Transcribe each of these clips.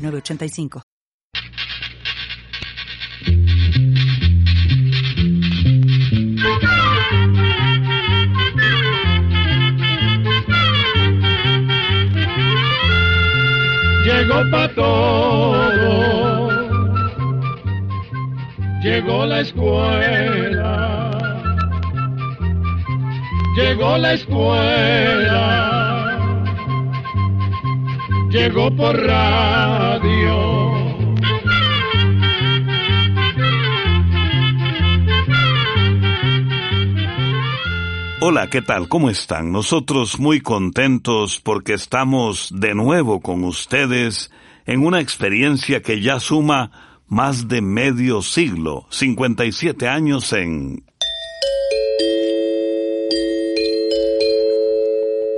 906985. Llegó pa' todo, llegó la escuela, llegó la escuela, llegó por radio. Hola, ¿qué tal? ¿Cómo están? Nosotros muy contentos porque estamos de nuevo con ustedes en una experiencia que ya suma más de medio siglo, 57 años en...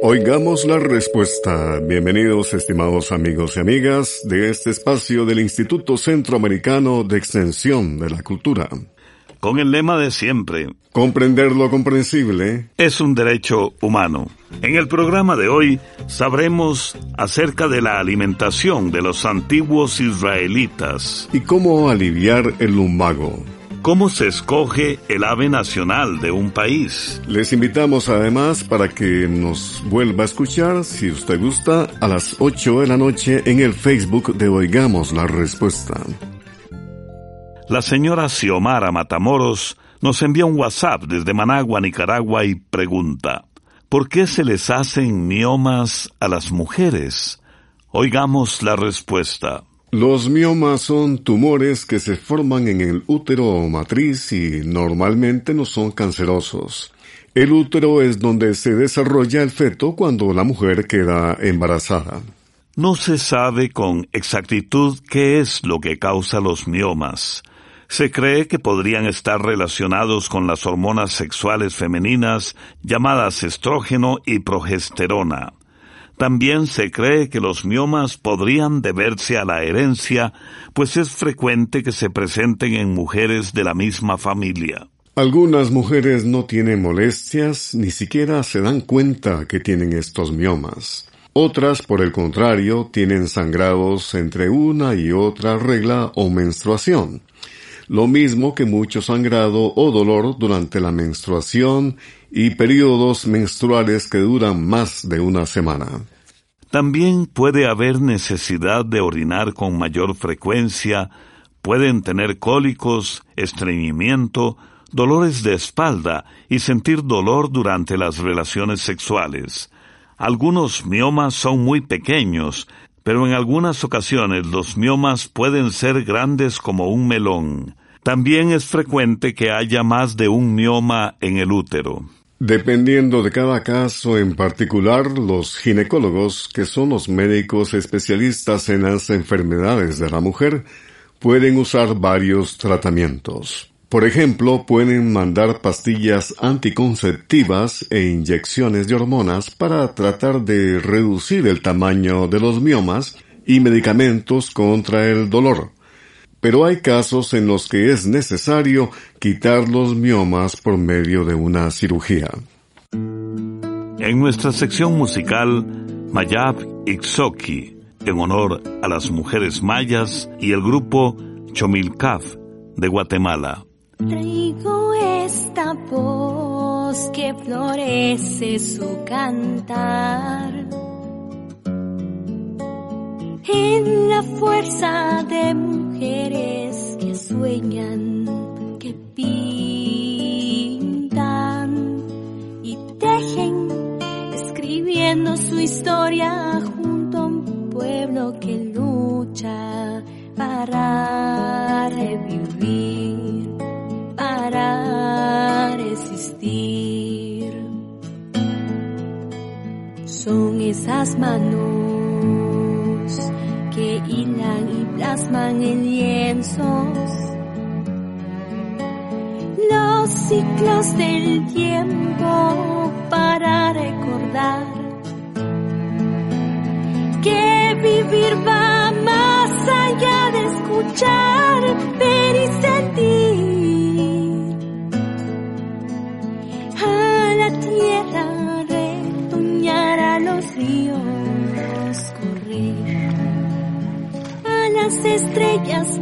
Oigamos la respuesta. Bienvenidos, estimados amigos y amigas, de este espacio del Instituto Centroamericano de Extensión de la Cultura. Con el lema de siempre, Comprender lo comprensible es un derecho humano. En el programa de hoy sabremos acerca de la alimentación de los antiguos israelitas, y cómo aliviar el lumbago. Cómo se escoge el ave nacional de un país, Les invitamos además para que nos vuelva a escuchar, si usted gusta, a las 8 de la noche en el Facebook de Oigamos la Respuesta. La señora Xiomara Matamoros nos envía un WhatsApp desde Managua, Nicaragua y pregunta, ¿por qué se les hacen miomas a las mujeres? Oigamos la respuesta. Los miomas son tumores que se forman en el útero o matriz y normalmente no son cancerosos. El útero es donde se desarrolla el feto cuando la mujer queda embarazada. No se sabe con exactitud qué es lo que causa los miomas. Se cree que podrían estar relacionados con las hormonas sexuales femeninas llamadas estrógeno y progesterona. También se cree que los miomas podrían deberse a la herencia, pues es frecuente que se presenten en mujeres de la misma familia. Algunas mujeres no tienen molestias, ni siquiera se dan cuenta que tienen estos miomas. Otras, por el contrario, tienen sangrados entre una y otra regla o menstruación. Lo mismo que mucho sangrado o dolor durante la menstruación y periodos menstruales que duran más de una semana. También puede haber necesidad de orinar con mayor frecuencia, pueden tener cólicos, estreñimiento, dolores de espalda y sentir dolor durante las relaciones sexuales. Algunos miomas son muy pequeños, pero en algunas ocasiones los miomas pueden ser grandes como un melón. También es frecuente que haya más de un mioma en el útero. Dependiendo de cada caso en particular, los ginecólogos, que son los médicos especialistas en las enfermedades de la mujer, pueden usar varios tratamientos. Por ejemplo, pueden mandar pastillas anticonceptivas e inyecciones de hormonas para tratar de reducir el tamaño de los miomas y medicamentos contra el dolor. Pero hay casos en los que es necesario quitar los miomas por medio de una cirugía. En nuestra sección musical, Mayab Ixoki, en honor a las mujeres mayas y el grupo Chomilcaf de Guatemala. Traigo esta voz que florece su cantar en la fuerza de mujeres que sueñan, que pintan y tejen, escribiendo su historia junto a un pueblo que lucha para revivir, para resistir. Son esas manos hilan plasman en lienzos los ciclos del tiempo para recordar que vivir va más allá de escuchar, yes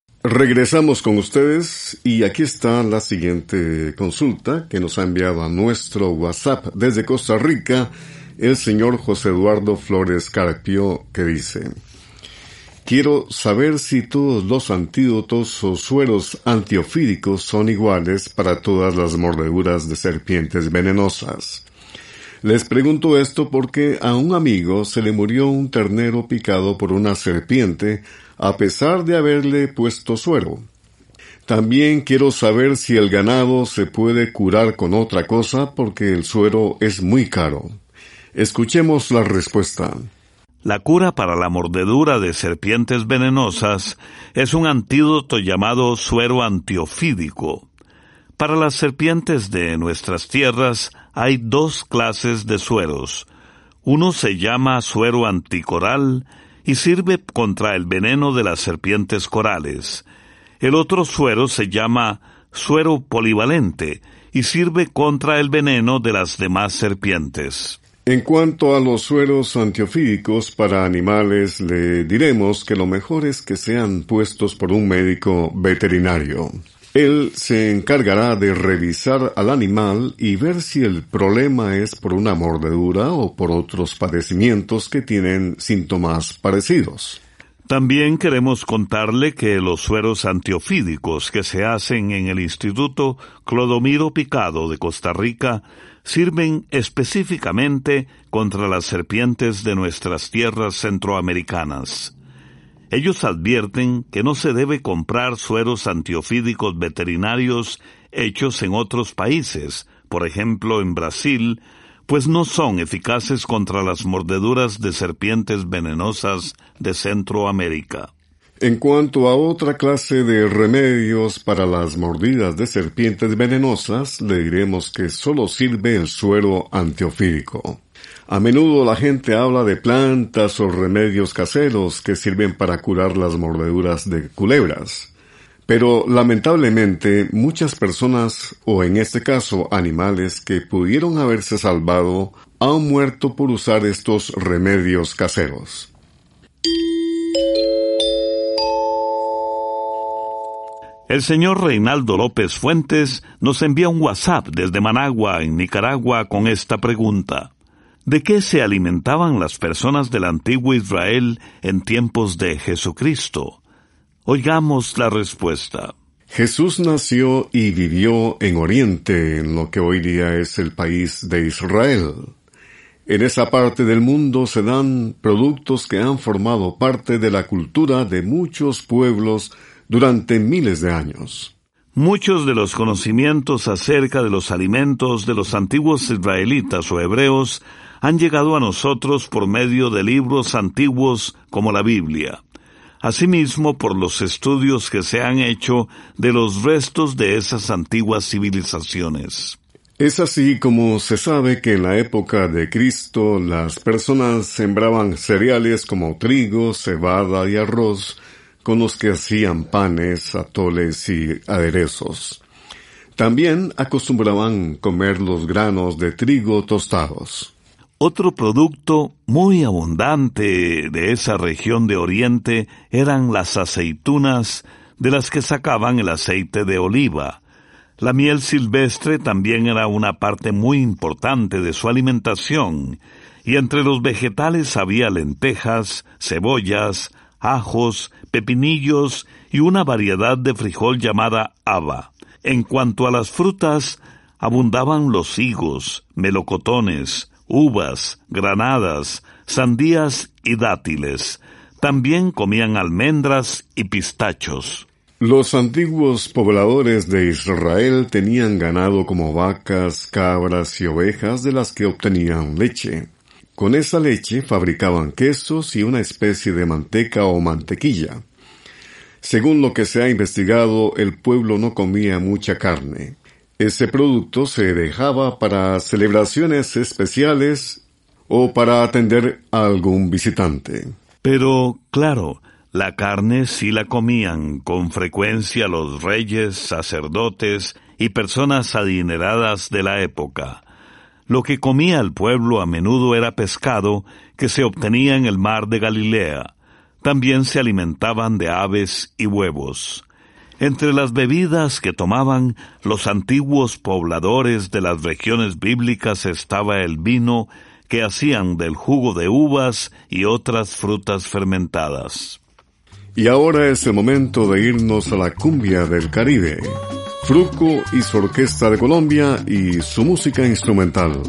Regresamos con ustedes y aquí está la siguiente consulta que nos ha enviado a nuestro WhatsApp desde Costa Rica el señor José Eduardo Flores Carpio que dice Quiero saber si todos los antídotos o sueros antiofídicos son iguales para todas las mordeduras de serpientes venenosas. Les pregunto esto porque a un amigo se le murió un ternero picado por una serpiente a pesar de haberle puesto suero. También quiero saber si el ganado se puede curar con otra cosa porque el suero es muy caro. Escuchemos la respuesta. La cura para la mordedura de serpientes venenosas es un antídoto llamado suero antiofídico. Para las serpientes de nuestras tierras hay dos clases de sueros. Uno se llama suero anticoral y sirve contra el veneno de las serpientes corales. El otro suero se llama suero polivalente y sirve contra el veneno de las demás serpientes. En cuanto a los sueros antiofídicos para animales, le diremos que lo mejor es que sean puestos por un médico veterinario. Él se encargará de revisar al animal y ver si el problema es por una mordedura o por otros padecimientos que tienen síntomas parecidos. También queremos contarle que los sueros antiofídicos que se hacen en el Instituto Clodomiro Picado de Costa Rica sirven específicamente contra las serpientes de nuestras tierras centroamericanas. Ellos advierten que no se debe comprar sueros antiofídicos veterinarios hechos en otros países, por ejemplo en Brasil, pues no son eficaces contra las mordeduras de serpientes venenosas de Centroamérica. En cuanto a otra clase de remedios para las mordidas de serpientes venenosas, le diremos que solo sirve el suero antiofídico. A menudo la gente habla de plantas o remedios caseros que sirven para curar las mordeduras de culebras. Pero lamentablemente muchas personas, o en este caso animales que pudieron haberse salvado, han muerto por usar estos remedios caseros. El señor Reinaldo López Fuentes nos envía un WhatsApp desde Managua, en Nicaragua, con esta pregunta. ¿De qué se alimentaban las personas del antiguo Israel en tiempos de Jesucristo? Oigamos la respuesta. Jesús nació y vivió en Oriente, en lo que hoy día es el país de Israel. En esa parte del mundo se dan productos que han formado parte de la cultura de muchos pueblos durante miles de años. Muchos de los conocimientos acerca de los alimentos de los antiguos israelitas o hebreos han llegado a nosotros por medio de libros antiguos como la Biblia. Asimismo, por los estudios que se han hecho de los restos de esas antiguas civilizaciones. Es así como se sabe que en la época de Cristo las personas sembraban cereales como trigo, cebada y arroz, con los que hacían panes, atoles y aderezos. También acostumbraban comer los granos de trigo tostados. Otro producto muy abundante de esa región de Oriente eran las aceitunas de las que sacaban el aceite de oliva. La miel silvestre también era una parte muy importante de su alimentación, y entre los vegetales había lentejas, cebollas, ajos, pepinillos y una variedad de frijol llamada haba. En cuanto a las frutas, abundaban los higos, melocotones, uvas, granadas, sandías y dátiles. También comían almendras y pistachos. Los antiguos pobladores de Israel tenían ganado como vacas, cabras y ovejas de las que obtenían leche. Con esa leche fabricaban quesos y una especie de manteca o mantequilla. Según lo que se ha investigado, el pueblo no comía mucha carne. Ese producto se dejaba para celebraciones especiales o para atender a algún visitante. Pero, claro, la carne sí la comían con frecuencia los reyes, sacerdotes y personas adineradas de la época. Lo que comía el pueblo a menudo era pescado que se obtenía en el mar de Galilea. También se alimentaban de aves y huevos. Entre las bebidas que tomaban los antiguos pobladores de las regiones bíblicas estaba el vino que hacían del jugo de uvas y otras frutas fermentadas. Y ahora es el momento de irnos a la cumbia del Caribe. Fruco y su orquesta de Colombia y su música instrumental.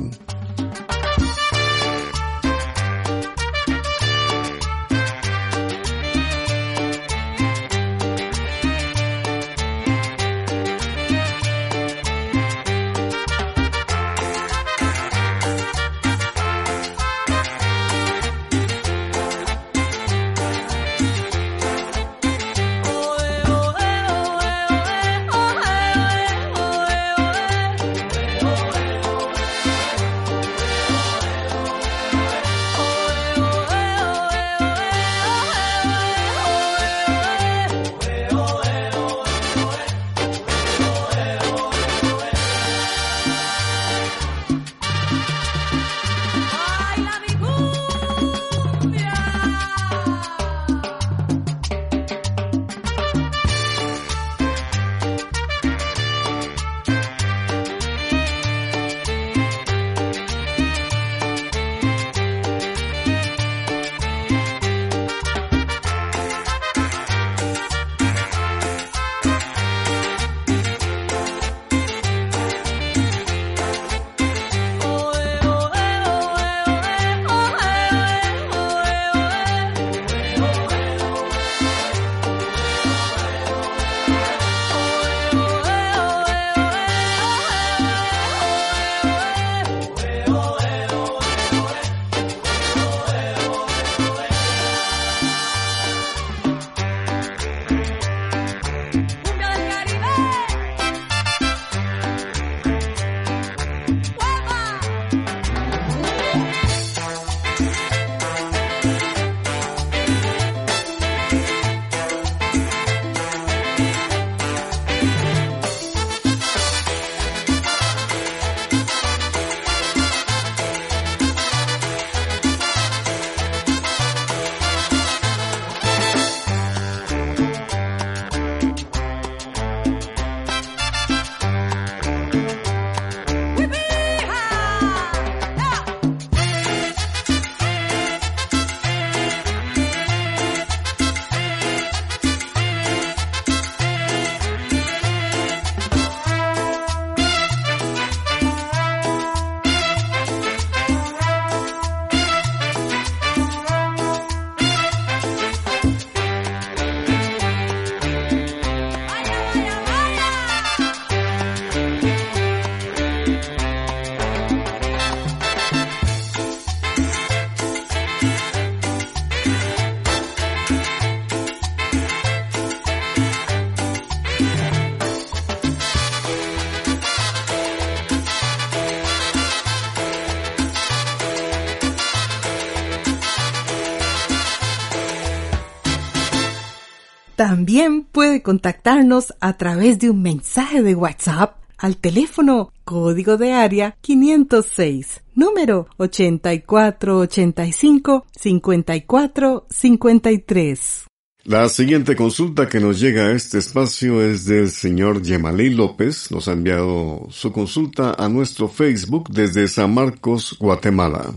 También puede contactarnos a través de un mensaje de WhatsApp al teléfono código de área 506, número 8485-5453. La siguiente consulta que nos llega a este espacio es del señor Yemalí López. Nos ha enviado su consulta a nuestro Facebook desde San Marcos, Guatemala.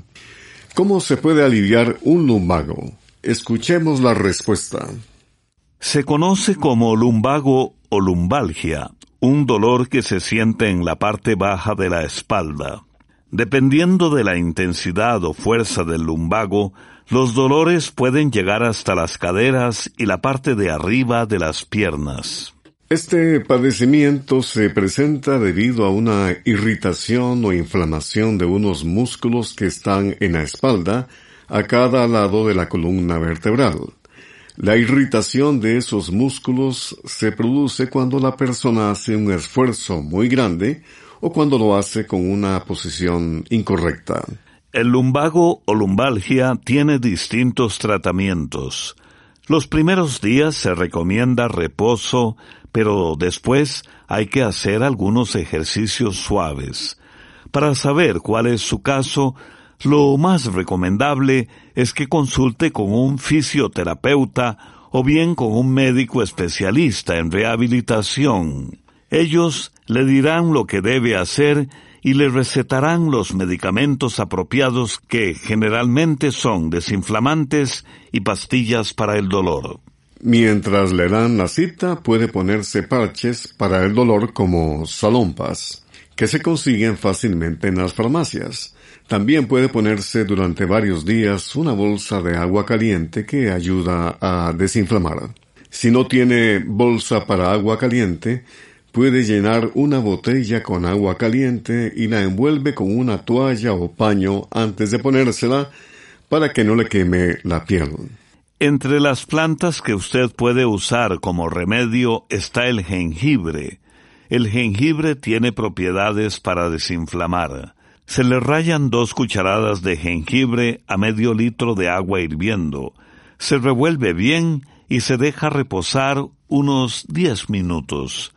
¿Cómo se puede aliviar un lumbago? Escuchemos la respuesta. Se conoce como lumbago o lumbalgia, un dolor que se siente en la parte baja de la espalda. Dependiendo de la intensidad o fuerza del lumbago, los dolores pueden llegar hasta las caderas y la parte de arriba de las piernas. Este padecimiento se presenta debido a una irritación o inflamación de unos músculos que están en la espalda a cada lado de la columna vertebral. La irritación de esos músculos se produce cuando la persona hace un esfuerzo muy grande o cuando lo hace con una posición incorrecta. El lumbago o lumbalgia tiene distintos tratamientos. Los primeros días se recomienda reposo, pero después hay que hacer algunos ejercicios suaves. Para saber cuál es su caso, lo más recomendable es que consulte con un fisioterapeuta o bien con un médico especialista en rehabilitación. Ellos le dirán lo que debe hacer y le recetarán los medicamentos apropiados que generalmente son desinflamantes y pastillas para el dolor. Mientras le dan la cita, puede ponerse parches para el dolor como salompas, que se consiguen fácilmente en las farmacias. También puede ponerse durante varios días una bolsa de agua caliente que ayuda a desinflamar. Si no tiene bolsa para agua caliente, puede llenar una botella con agua caliente y la envuelve con una toalla o paño antes de ponérsela para que no le queme la piel. Entre las plantas que usted puede usar como remedio está el jengibre. El jengibre tiene propiedades para desinflamar. Se le rayan dos cucharadas de jengibre a medio litro de agua hirviendo. Se revuelve bien y se deja reposar unos diez minutos.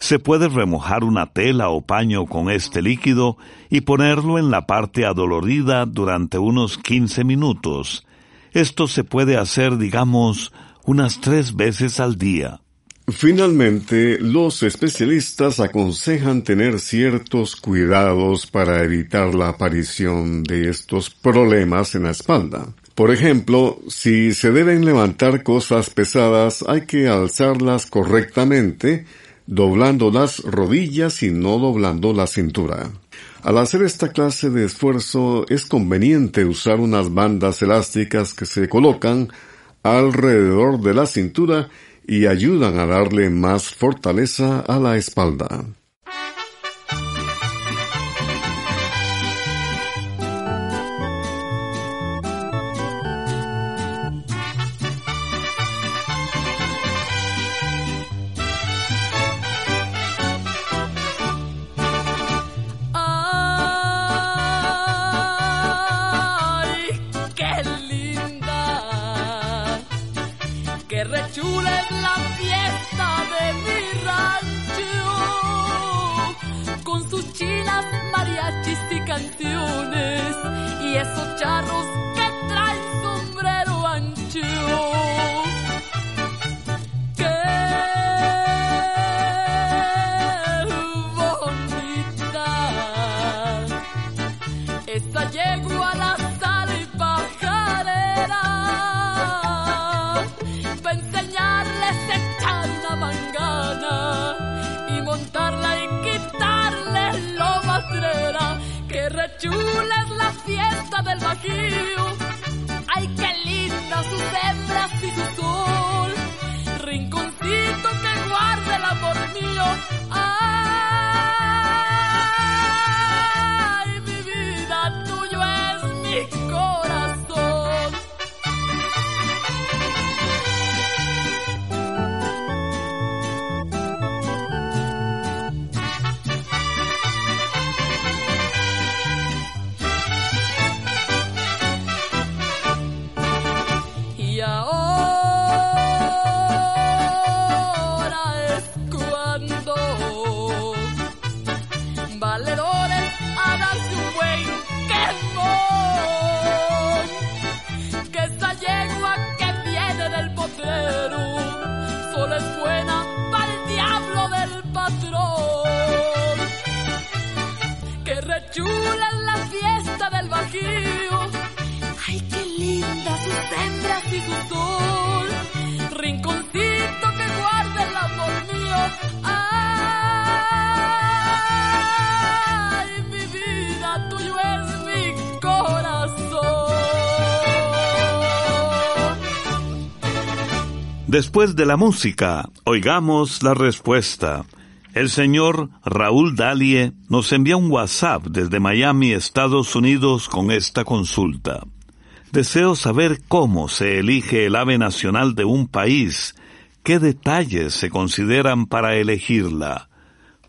Se puede remojar una tela o paño con este líquido y ponerlo en la parte adolorida durante unos quince minutos. Esto se puede hacer, digamos, unas tres veces al día. Finalmente, los especialistas aconsejan tener ciertos cuidados para evitar la aparición de estos problemas en la espalda. Por ejemplo, si se deben levantar cosas pesadas, hay que alzarlas correctamente, doblando las rodillas y no doblando la cintura. Al hacer esta clase de esfuerzo es conveniente usar unas bandas elásticas que se colocan alrededor de la cintura y ayudan a darle más fortaleza a la espalda. Ay, qué linda sus hembras y su sol. Rinconcito que guarda el amor mío Después de la música, oigamos la respuesta. El señor Raúl Dalie nos envía un WhatsApp desde Miami, Estados Unidos, con esta consulta. Deseo saber cómo se elige el ave nacional de un país, qué detalles se consideran para elegirla.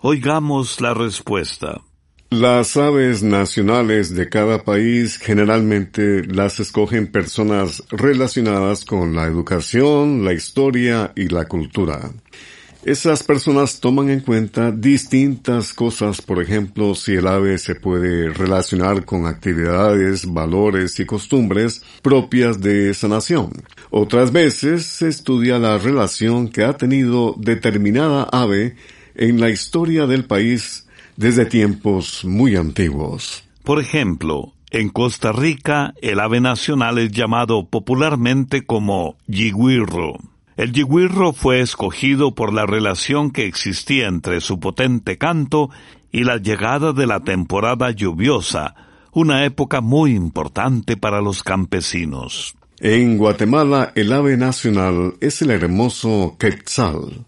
Oigamos la respuesta. Las aves nacionales de cada país generalmente las escogen personas relacionadas con la educación, la historia y la cultura. Esas personas toman en cuenta distintas cosas, por ejemplo, si el ave se puede relacionar con actividades, valores y costumbres propias de esa nación. Otras veces se estudia la relación que ha tenido determinada ave en la historia del país desde tiempos muy antiguos. Por ejemplo, en Costa Rica el ave nacional es llamado popularmente como yigüirro. El yigüirro fue escogido por la relación que existía entre su potente canto y la llegada de la temporada lluviosa, una época muy importante para los campesinos. En Guatemala el ave nacional es el hermoso quetzal,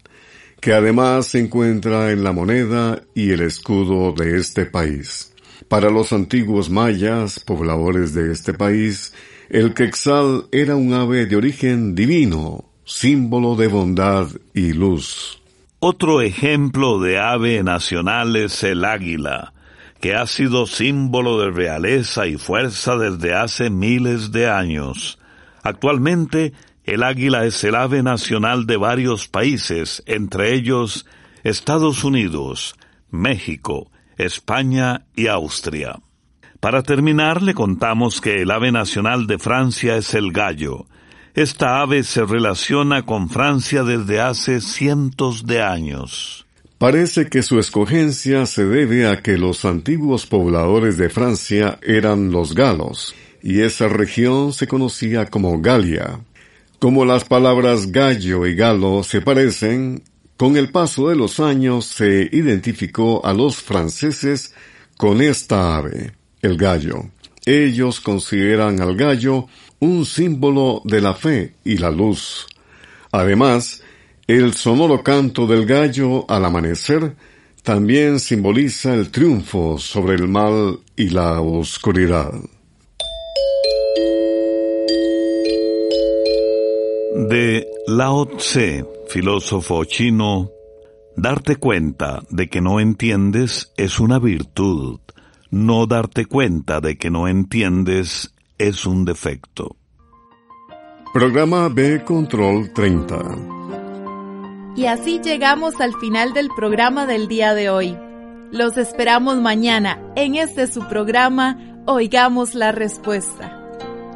que además se encuentra en la moneda y el escudo de este país. Para los antiguos mayas, pobladores de este país, el quetzal era un ave de origen divino, símbolo de bondad y luz. Otro ejemplo de ave nacional es el águila, que ha sido símbolo de realeza y fuerza desde hace miles de años. Actualmente, el águila es el ave nacional de varios países, entre ellos Estados Unidos, México, España y Austria. Para terminar, le contamos que el ave nacional de Francia es el gallo, esta ave se relaciona con Francia desde hace cientos de años. Parece que su escogencia se debe a que los antiguos pobladores de Francia eran los galos, y esa región se conocía como Galia. Como las palabras gallo y galo se parecen, con el paso de los años se identificó a los franceses con esta ave, el gallo. Ellos consideran al gallo un símbolo de la fe y la luz. Además, el sonoro canto del gallo al amanecer también simboliza el triunfo sobre el mal y la oscuridad. De Lao Tse, filósofo chino, darte cuenta de que no entiendes es una virtud. No darte cuenta de que no entiendes es un defecto. Programa B Control 30. Y así llegamos al final del programa del día de hoy. Los esperamos mañana en este su programa Oigamos la Respuesta.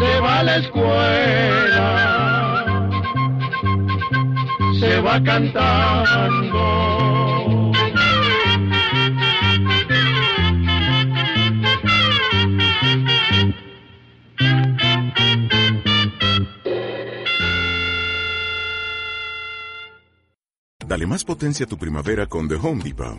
Se va a la escuela, se va cantando. Dale más potencia a tu primavera con The Home Depot.